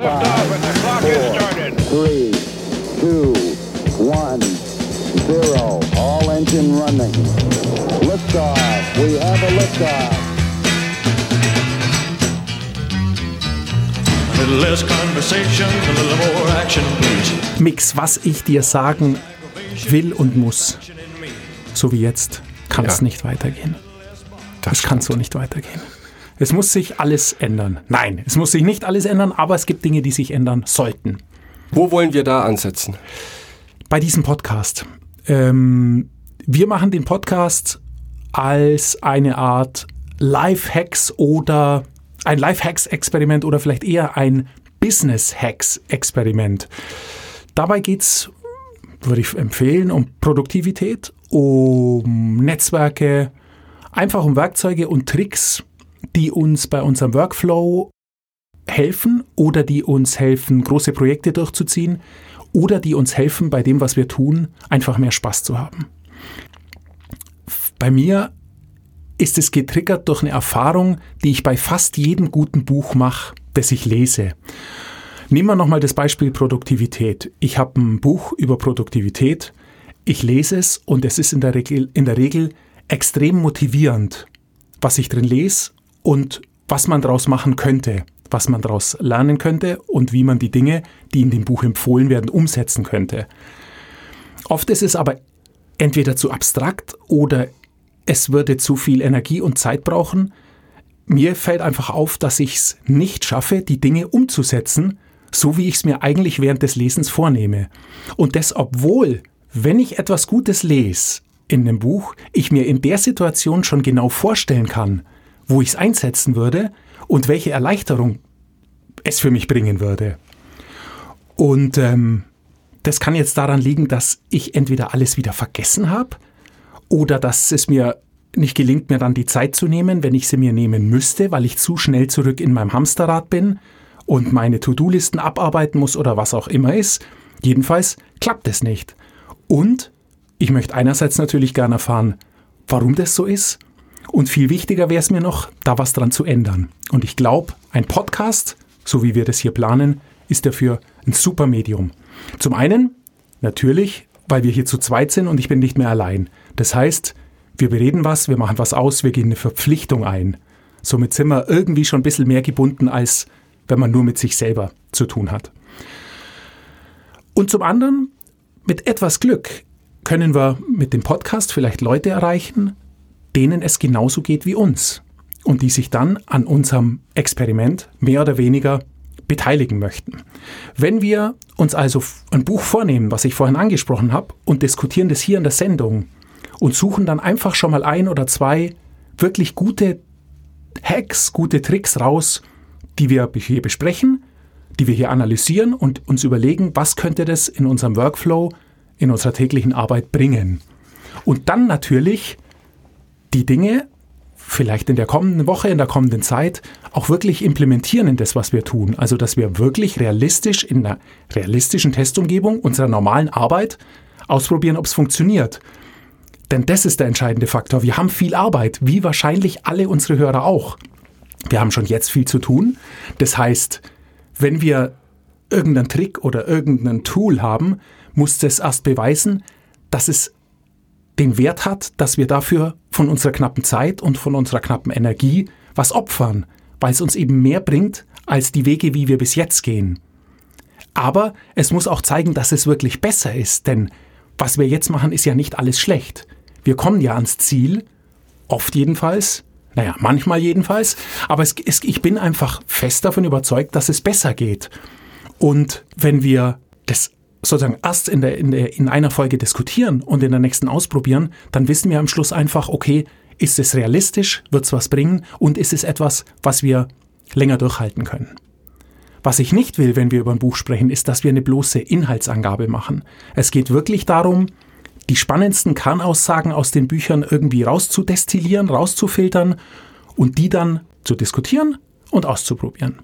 Liftoff and the clock has started. three, two, one, zero. All engine running. Liftoff. We have a liftoff. A little less conversation, a little more action, please. Mix, was ich dir sagen will und muss. So wie jetzt kann es Ja. nicht weitergehen. Es kann so nicht weitergehen. Es muss sich alles ändern. Nein, es muss sich nicht alles ändern, aber es gibt Dinge, die sich ändern sollten. Wo wollen wir da ansetzen? Bei diesem Podcast. Ähm, wir machen den Podcast als eine Art Life-Hacks oder ein Life-Hacks-Experiment oder vielleicht eher ein Business-Hacks-Experiment. Dabei geht's, würde ich empfehlen, um Produktivität, um Netzwerke, einfach um Werkzeuge und Tricks, die uns bei unserem Workflow helfen oder die uns helfen, große Projekte durchzuziehen oder die uns helfen, bei dem, was wir tun, einfach mehr Spaß zu haben. Bei mir ist es getriggert durch eine Erfahrung, die ich bei fast jedem guten Buch mache, das ich lese. Nehmen wir nochmal das Beispiel Produktivität. Ich habe ein Buch über Produktivität, ich lese es und es ist in der Regel, in der Regel extrem motivierend, was ich drin lese und was man daraus machen könnte, was man daraus lernen könnte und wie man die Dinge, die in dem Buch empfohlen werden, umsetzen könnte. Oft ist es aber entweder zu abstrakt oder es würde zu viel Energie und Zeit brauchen. Mir fällt einfach auf, dass ich es nicht schaffe, die Dinge umzusetzen, so wie ich es mir eigentlich während des Lesens vornehme. Und das, obwohl, wenn ich etwas Gutes lese in einem Buch, ich mir in der Situation schon genau vorstellen kann, wo ich es einsetzen würde und welche Erleichterung es für mich bringen würde. Und ähm, das kann jetzt daran liegen, dass ich entweder alles wieder vergessen habe oder dass es mir nicht gelingt, mir dann die Zeit zu nehmen, wenn ich sie mir nehmen müsste, weil ich zu schnell zurück in meinem Hamsterrad bin und meine To-Do-Listen abarbeiten muss oder was auch immer ist. Jedenfalls klappt es nicht. Und ich möchte einerseits natürlich gerne erfahren, warum das so ist. Und viel wichtiger wäre es mir noch, da was dran zu ändern. Und ich glaube, ein Podcast, so wie wir das hier planen, ist dafür ein super Medium. Zum einen, natürlich, weil wir hier zu zweit sind und ich bin nicht mehr allein. Das heißt, wir bereden was, wir machen was aus, wir gehen eine Verpflichtung ein. Somit sind wir irgendwie schon ein bisschen mehr gebunden, als wenn man nur mit sich selber zu tun hat. Und zum anderen, mit etwas Glück können wir mit dem Podcast vielleicht Leute erreichen, denen es genauso geht wie uns und die sich dann an unserem Experiment mehr oder weniger beteiligen möchten. Wenn wir uns also ein Buch vornehmen, was ich vorhin angesprochen habe, und diskutieren das hier in der Sendung und suchen dann einfach schon mal ein oder zwei wirklich gute Hacks, gute Tricks raus, die wir hier besprechen, die wir hier analysieren und uns überlegen, was könnte das in unserem Workflow, in unserer täglichen Arbeit bringen. Und dann natürlich die Dinge vielleicht in der kommenden Woche, in der kommenden Zeit auch wirklich implementieren in das, was wir tun. Also, dass wir wirklich realistisch in einer realistischen Testumgebung unserer normalen Arbeit ausprobieren, ob es funktioniert. Denn das ist der entscheidende Faktor. Wir haben viel Arbeit, wie wahrscheinlich alle unsere Hörer auch. Wir haben schon jetzt viel zu tun. Das heißt, wenn wir irgendeinen Trick oder irgendein Tool haben, muss das erst beweisen, dass es den Wert hat, dass wir dafür von unserer knappen Zeit und von unserer knappen Energie was opfern, weil es uns eben mehr bringt als die Wege, wie wir bis jetzt gehen. Aber es muss auch zeigen, dass es wirklich besser ist, denn was wir jetzt machen, ist ja nicht alles schlecht. Wir kommen ja ans Ziel, oft jedenfalls, naja, manchmal jedenfalls, aber es, es, ich bin einfach fest davon überzeugt, dass es besser geht. Und wenn wir das sozusagen erst in, der, in, der, in einer Folge diskutieren und in der nächsten ausprobieren, dann wissen wir am Schluss einfach, okay, ist es realistisch, wird es was bringen und ist es etwas, was wir länger durchhalten können. Was ich nicht will, wenn wir über ein Buch sprechen, ist, dass wir eine bloße Inhaltsangabe machen. Es geht wirklich darum, die spannendsten Kernaussagen aus den Büchern irgendwie rauszudestillieren, rauszufiltern und die dann zu diskutieren und auszuprobieren.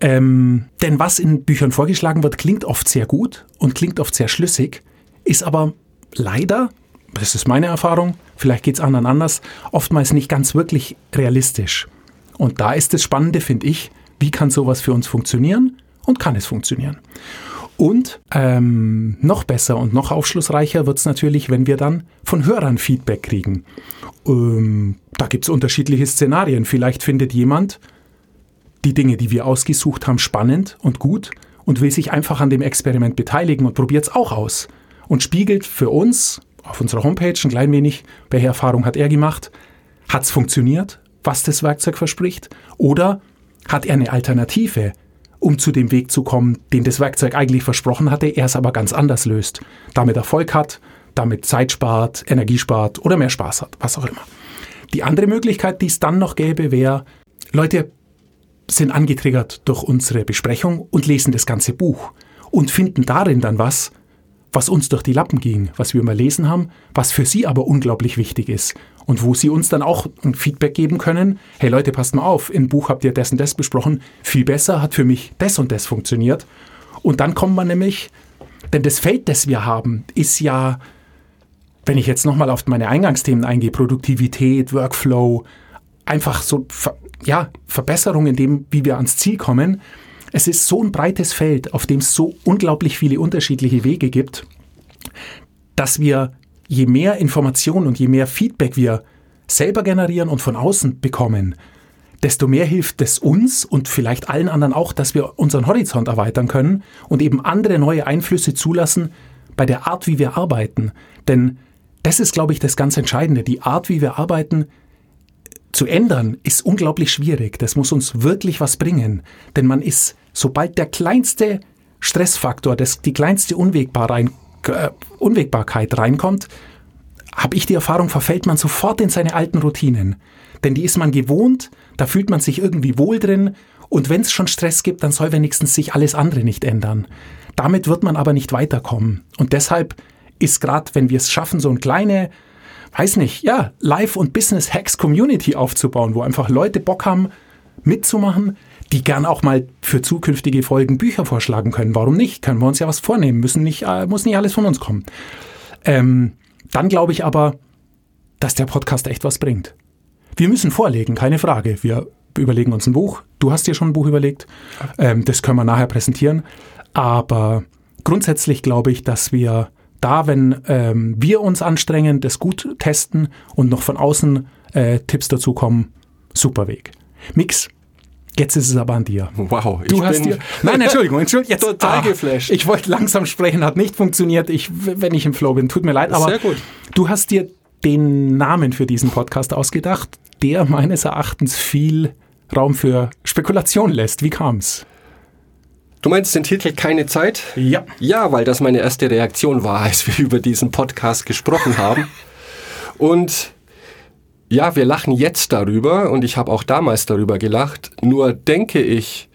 Ähm, denn was in Büchern vorgeschlagen wird, klingt oft sehr gut und klingt oft sehr schlüssig, ist aber leider, das ist meine Erfahrung, vielleicht geht es anderen anders, oftmals nicht ganz wirklich realistisch. Und da ist das Spannende, finde ich, wie kann sowas für uns funktionieren und kann es funktionieren. Und ähm, noch besser und noch aufschlussreicher wird es natürlich, wenn wir dann von Hörern Feedback kriegen. Ähm, da gibt es unterschiedliche Szenarien. Vielleicht findet jemand die Dinge, die wir ausgesucht haben, spannend und gut und will sich einfach an dem Experiment beteiligen und probiert es auch aus. Und spiegelt für uns auf unserer Homepage ein klein wenig, welche Erfahrung hat er gemacht, hat es funktioniert, was das Werkzeug verspricht, oder hat er eine Alternative, um zu dem Weg zu kommen, den das Werkzeug eigentlich versprochen hatte, er es aber ganz anders löst, damit Erfolg hat, damit Zeit spart, Energie spart oder mehr Spaß hat, was auch immer. Die andere Möglichkeit, die es dann noch gäbe, wäre, Leute sind angetriggert durch unsere Besprechung und lesen das ganze Buch und finden darin dann was, was uns durch die Lappen ging, was wir mal lesen haben, was für sie aber unglaublich wichtig ist und wo sie uns dann auch ein Feedback geben können, hey Leute, passt mal auf, im Buch habt ihr das und das besprochen, viel besser hat für mich das und das funktioniert. Und dann kommt man nämlich, denn das Feld, das wir haben, ist ja, wenn ich jetzt nochmal auf meine Eingangsthemen eingehe, Produktivität, Workflow, einfach so, ja, Verbesserung in dem, wie wir ans Ziel kommen, es ist so ein breites Feld, auf dem es so unglaublich viele unterschiedliche Wege gibt, dass wir, je mehr Informationen und je mehr Feedback wir selber generieren und von außen bekommen, desto mehr hilft es uns und vielleicht allen anderen auch, dass wir unseren Horizont erweitern können und eben andere neue Einflüsse zulassen bei der Art, wie wir arbeiten. Denn das ist, glaube ich, das ganz Entscheidende. Die Art, wie wir arbeiten, zu ändern, ist unglaublich schwierig. Das muss uns wirklich was bringen. Denn man ist sobald der kleinste Stressfaktor, das, die kleinste Unwägbar rein, äh, Unwägbarkeit reinkommt, habe ich die Erfahrung, verfällt man sofort in seine alten Routinen. Denn die ist man gewohnt, da fühlt man sich irgendwie wohl drin und wenn es schon Stress gibt, dann soll wenigstens sich alles andere nicht ändern. Damit wird man aber nicht weiterkommen. Und deshalb ist gerade, wenn wir es schaffen, so ein kleine, weiß nicht, ja, Life- und Business-Hacks-Community aufzubauen, wo einfach Leute Bock haben, mitzumachen, die gern auch mal für zukünftige Folgen Bücher vorschlagen können. Warum nicht? Können wir uns ja was vornehmen, müssen nicht, äh, muss nicht alles von uns kommen. Ähm, dann glaube ich aber, dass der Podcast echt was bringt. Wir müssen vorlegen, keine Frage. Wir überlegen uns ein Buch. Du hast dir schon ein Buch überlegt. Ähm, das können wir nachher präsentieren. Aber grundsätzlich glaube ich, dass wir da, wenn ähm, wir uns anstrengen, das gut testen und noch von außen äh, Tipps dazu kommen, super Weg. Mix, Jetzt ist es aber an dir. Wow, du hast dir. Nein, Entschuldigung, Entschuldigung. Jetzt, total ah, geflasht. Ich wollte langsam sprechen, hat nicht funktioniert. Ich, wenn ich im Flow bin, tut mir leid. Aber Sehr gut. du hast dir den Namen für diesen Podcast ausgedacht, der meines Erachtens viel Raum für Spekulation lässt. Wie kam's? Du meinst den Titel Keine Zeit? Ja. Ja, weil das meine erste Reaktion war, als wir über diesen Podcast gesprochen haben. Und ja, wir lachen jetzt darüber und ich habe auch damals darüber gelacht. Nur denke ich,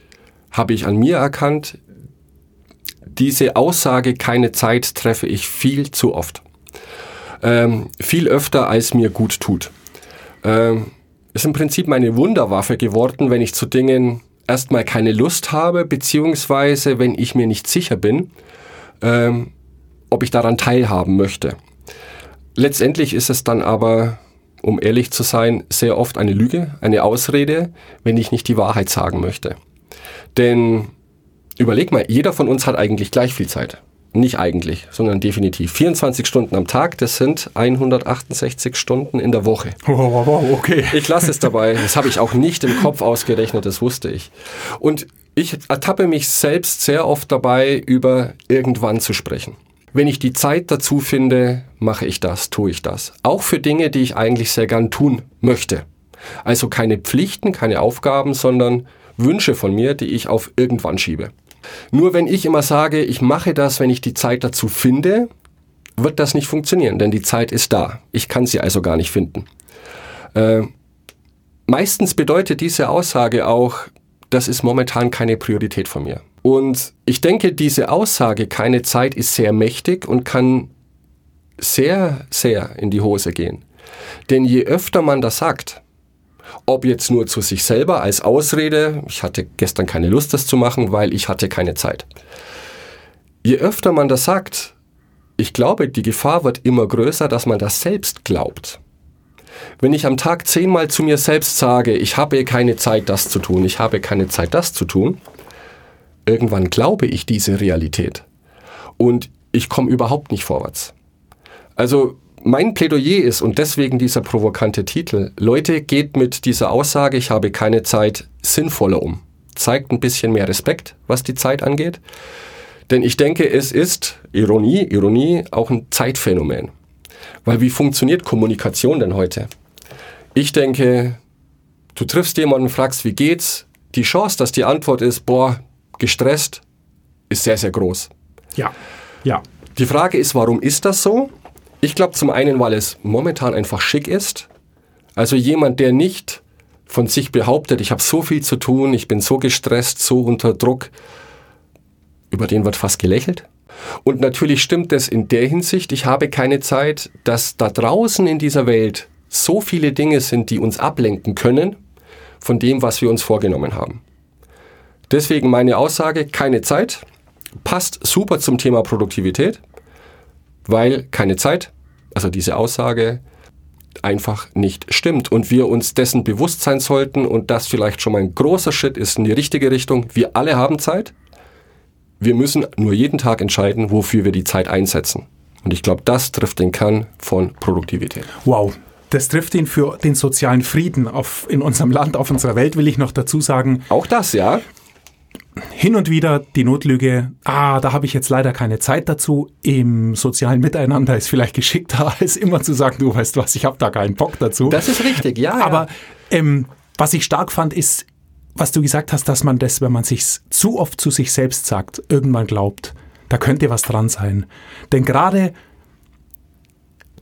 habe ich an mir erkannt, diese Aussage, keine Zeit, treffe ich viel zu oft. Ähm, viel öfter, als mir gut tut. Ähm, ist im Prinzip meine Wunderwaffe geworden, wenn ich zu Dingen erstmal keine Lust habe, beziehungsweise wenn ich mir nicht sicher bin, ähm, ob ich daran teilhaben möchte. Letztendlich ist es dann aber um ehrlich zu sein, sehr oft eine Lüge, eine Ausrede, wenn ich nicht die Wahrheit sagen möchte. Denn überleg mal, jeder von uns hat eigentlich gleich viel Zeit. Nicht eigentlich, sondern definitiv. 24 Stunden am Tag, das sind 168 Stunden in der Woche. Wow, wow, okay. Ich lasse es dabei. Das habe ich auch nicht im Kopf ausgerechnet, das wusste ich. Und ich ertappe mich selbst sehr oft dabei, über irgendwann zu sprechen. Wenn ich die Zeit dazu finde, mache ich das, tue ich das. Auch für Dinge, die ich eigentlich sehr gern tun möchte. Also keine Pflichten, keine Aufgaben, sondern Wünsche von mir, die ich auf irgendwann schiebe. Nur wenn ich immer sage, ich mache das, wenn ich die Zeit dazu finde, wird das nicht funktionieren, denn die Zeit ist da. Ich kann sie also gar nicht finden. Äh, meistens bedeutet diese Aussage auch, das ist momentan keine Priorität von mir. Und ich denke, diese Aussage, keine Zeit, ist sehr mächtig und kann sehr, sehr in die Hose gehen. Denn je öfter man das sagt, ob jetzt nur zu sich selber als Ausrede, ich hatte gestern keine Lust, das zu machen, weil ich hatte keine Zeit. Je öfter man das sagt, ich glaube, die Gefahr wird immer größer, dass man das selbst glaubt. Wenn ich am Tag zehnmal zu mir selbst sage, ich habe keine Zeit, das zu tun, ich habe keine Zeit, das zu tun, irgendwann glaube ich diese Realität und ich komme überhaupt nicht vorwärts. Also mein Plädoyer ist, und deswegen dieser provokante Titel, Leute, geht mit dieser Aussage, ich habe keine Zeit, sinnvoller um. Zeigt ein bisschen mehr Respekt, was die Zeit angeht. Denn ich denke, es ist, Ironie, Ironie, auch ein Zeitphänomen. Weil wie funktioniert Kommunikation denn heute? Ich denke, du triffst jemanden, fragst, wie geht's? Die Chance, dass die Antwort ist, boah, gestresst, ist sehr, sehr groß. Ja, ja. Die Frage ist, warum ist das so? Ich glaube zum einen, weil es momentan einfach schick ist. Also jemand, der nicht von sich behauptet, ich habe so viel zu tun, ich bin so gestresst, so unter Druck, über den wird fast gelächelt. Und natürlich stimmt es in der Hinsicht, ich habe keine Zeit, dass da draußen in dieser Welt so viele Dinge sind, die uns ablenken können von dem, was wir uns vorgenommen haben. Deswegen meine Aussage, keine Zeit, passt super zum Thema Produktivität, weil keine Zeit, also diese Aussage, einfach nicht stimmt und wir uns dessen bewusst sein sollten und das vielleicht schon mal ein großer Schritt ist in die richtige Richtung. Wir alle haben Zeit. Wir müssen nur jeden Tag entscheiden, wofür wir die Zeit einsetzen. Und ich glaube, das trifft den Kern von Produktivität. Wow. Das trifft ihn für den sozialen Frieden auf, in unserem Land, auf unserer Welt, will ich noch dazu sagen. Auch das, ja. Hin und wieder die Notlüge, ah, da habe ich jetzt leider keine Zeit dazu. Im sozialen Miteinander ist vielleicht geschickter, als immer zu sagen, du weißt was, ich habe da keinen Bock dazu. Das ist richtig, ja. Aber ähm, was ich stark fand, ist, was du gesagt hast, dass man das, wenn man sich zu oft zu sich selbst sagt, irgendwann glaubt. Da könnte was dran sein. Denn gerade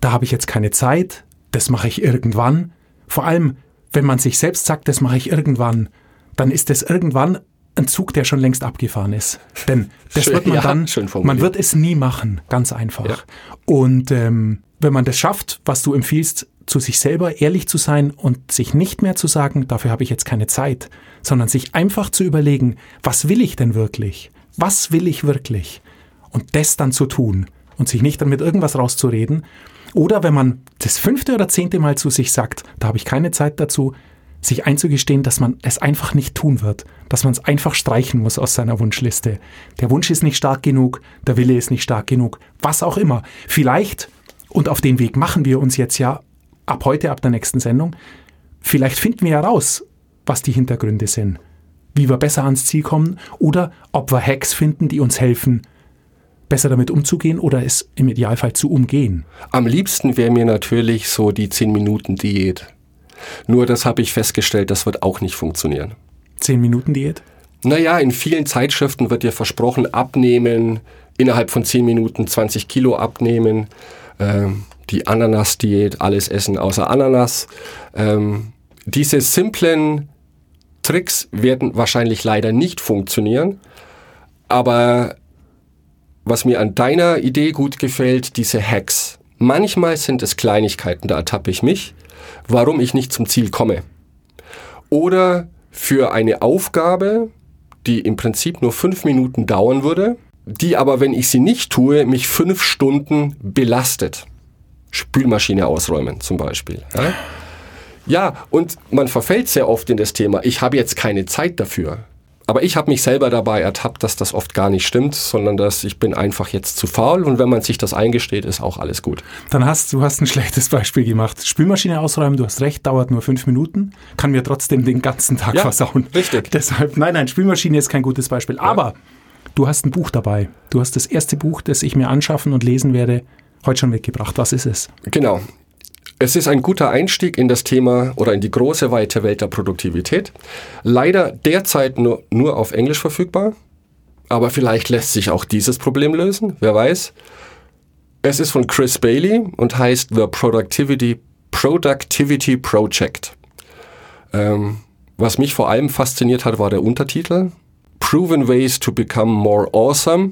da habe ich jetzt keine Zeit, das mache ich irgendwann. Vor allem, wenn man sich selbst sagt, das mache ich irgendwann, dann ist das irgendwann ein Zug, der schon längst abgefahren ist. Denn das Schön, wird man ja, dann, man wird es nie machen, ganz einfach. Ja. Und ähm, wenn man das schafft, was du empfiehlst, zu sich selber ehrlich zu sein und sich nicht mehr zu sagen, dafür habe ich jetzt keine Zeit, sondern sich einfach zu überlegen, was will ich denn wirklich? Was will ich wirklich? Und das dann zu tun und sich nicht dann mit irgendwas rauszureden. Oder wenn man das fünfte oder zehnte Mal zu sich sagt, da habe ich keine Zeit dazu, sich einzugestehen, dass man es einfach nicht tun wird, dass man es einfach streichen muss aus seiner Wunschliste. Der Wunsch ist nicht stark genug, der Wille ist nicht stark genug, was auch immer. Vielleicht, und auf den Weg machen wir uns jetzt ja ab heute, ab der nächsten Sendung, vielleicht finden wir ja raus, was die Hintergründe sind, wie wir besser ans Ziel kommen oder ob wir Hacks finden, die uns helfen, besser damit umzugehen oder es im Idealfall zu umgehen. Am liebsten wäre mir natürlich so die 10-Minuten-Diät. Nur das habe ich festgestellt, das wird auch nicht funktionieren. Zehn Minuten Diät? Naja, in vielen Zeitschriften wird dir versprochen, abnehmen, innerhalb von 10 Minuten 20 Kilo abnehmen, ähm, die Ananas-Diät, alles essen außer Ananas. Ähm, diese simplen Tricks werden wahrscheinlich leider nicht funktionieren, aber was mir an deiner Idee gut gefällt, diese Hacks. Manchmal sind es Kleinigkeiten, da ertappe ich mich, warum ich nicht zum Ziel komme. Oder für eine Aufgabe, die im Prinzip nur fünf Minuten dauern würde, die aber, wenn ich sie nicht tue, mich fünf Stunden belastet. Spülmaschine ausräumen zum Beispiel. Ja? ja, und man verfällt sehr oft in das Thema, ich habe jetzt keine Zeit dafür. Aber ich habe mich selber dabei ertappt, dass das oft gar nicht stimmt, sondern dass ich bin einfach jetzt zu faul und wenn man sich das eingesteht, ist auch alles gut. Dann hast du hast ein schlechtes Beispiel gemacht. Spülmaschine ausräumen, du hast recht, dauert nur fünf Minuten, kann mir trotzdem den ganzen Tag Ja, versauen. richtig. Deshalb, nein, nein, Spülmaschine ist kein gutes Beispiel. Aber du hast ein Buch dabei. Du hast das erste Buch, das ich mir anschaffen und lesen werde, heute schon mitgebracht. Was ist es? Genau. Es ist ein guter Einstieg in das Thema oder in die große, weite Welt der Produktivität. Leider derzeit nur, nur auf Englisch verfügbar, aber vielleicht lässt sich auch dieses Problem lösen, wer weiß. Es ist von Chris Bailey und heißt The Productivity, Productivity Project. Ähm, was mich vor allem fasziniert hat, war der Untertitel. Proven Ways to Become More Awesome.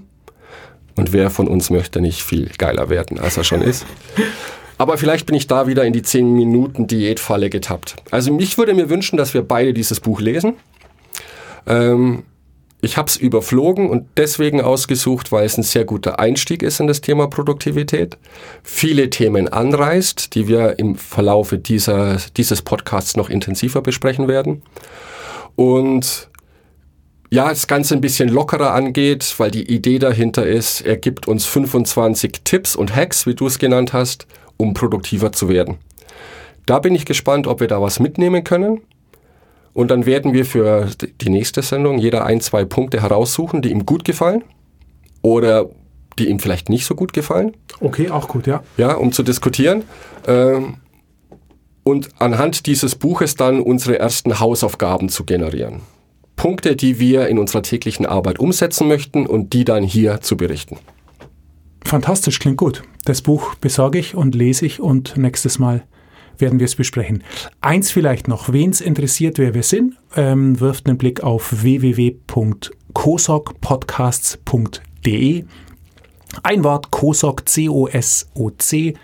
Und wer von uns möchte nicht viel geiler werden, als er schon ist? Aber vielleicht bin ich da wieder in die 10 Minuten Diätfalle getappt. Also mich würde mir wünschen, dass wir beide dieses Buch lesen. Ähm, ich habe es überflogen und deswegen ausgesucht, weil es ein sehr guter Einstieg ist in das Thema Produktivität. Viele Themen anreißt, die wir im Verlaufe dieser, dieses Podcasts noch intensiver besprechen werden. Und ja, das Ganze ein bisschen lockerer angeht, weil die Idee dahinter ist, er gibt uns 25 Tipps und Hacks, wie du es genannt hast, um produktiver zu werden. Da bin ich gespannt, ob wir da was mitnehmen können. Und dann werden wir für die nächste Sendung jeder ein, zwei Punkte heraussuchen, die ihm gut gefallen oder die ihm vielleicht nicht so gut gefallen. Okay, auch gut, ja. Ja, um zu diskutieren. Ähm, und anhand dieses Buches dann unsere ersten Hausaufgaben zu generieren. Punkte, die wir in unserer täglichen Arbeit umsetzen möchten und die dann hier zu berichten. Fantastisch, klingt gut. Das Buch besorge ich und lese ich und nächstes Mal werden wir es besprechen. Eins vielleicht noch, wen es interessiert, wer wir sind, ähm, wirft einen Blick auf www.kosokpodcasts.de. Ein Wort, Kosok, C-O-S-O-C,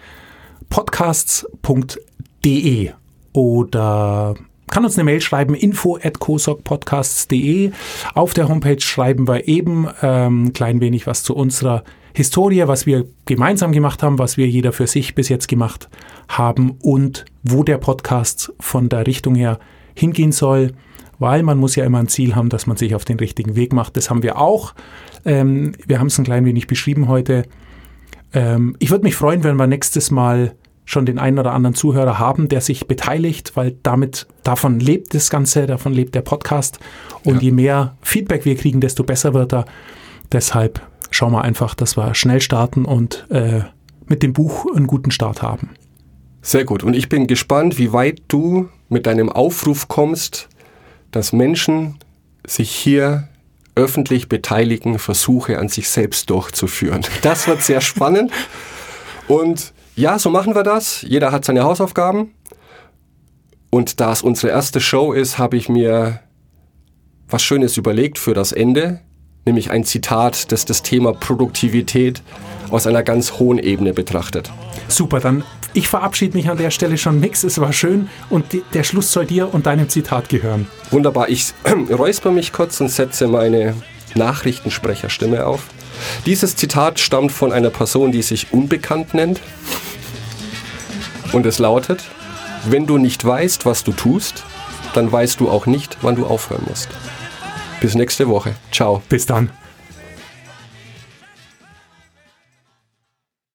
podcasts.de oder kann uns eine Mail schreiben, info at kosokpodcasts.de. Auf der Homepage schreiben wir eben ähm, ein klein wenig was zu unserer Historie, was wir gemeinsam gemacht haben, was wir jeder für sich bis jetzt gemacht haben und wo der Podcast von der Richtung her hingehen soll, weil man muss ja immer ein Ziel haben, dass man sich auf den richtigen Weg macht. Das haben wir auch. Ähm, wir haben es ein klein wenig beschrieben heute. Ähm, ich würde mich freuen, wenn wir nächstes Mal schon den einen oder anderen Zuhörer haben, der sich beteiligt, weil damit davon lebt das Ganze, davon lebt der Podcast. Und ja. je mehr Feedback wir kriegen, desto besser wird er. Deshalb schauen wir einfach, dass wir schnell starten und äh, mit dem Buch einen guten Start haben. Sehr gut. Und ich bin gespannt, wie weit du mit deinem Aufruf kommst, dass Menschen sich hier öffentlich beteiligen, Versuche an sich selbst durchzuführen. Das wird sehr spannend. Und ja, so machen wir das. Jeder hat seine Hausaufgaben. Und da es unsere erste Show ist, habe ich mir was Schönes überlegt für das Ende, nämlich ein Zitat, das das Thema Produktivität aus einer ganz hohen Ebene betrachtet. Super, dann ich verabschiede mich an der Stelle schon nix. Es war schön und die, der Schluss soll dir und deinem Zitat gehören. Wunderbar, ich räusper mich kurz und setze meine Nachrichtensprecherstimme auf. Dieses Zitat stammt von einer Person, die sich unbekannt nennt. Und es lautet, wenn du nicht weißt, was du tust, dann weißt du auch nicht, wann du aufhören musst. Bis nächste Woche. Ciao. Bis dann.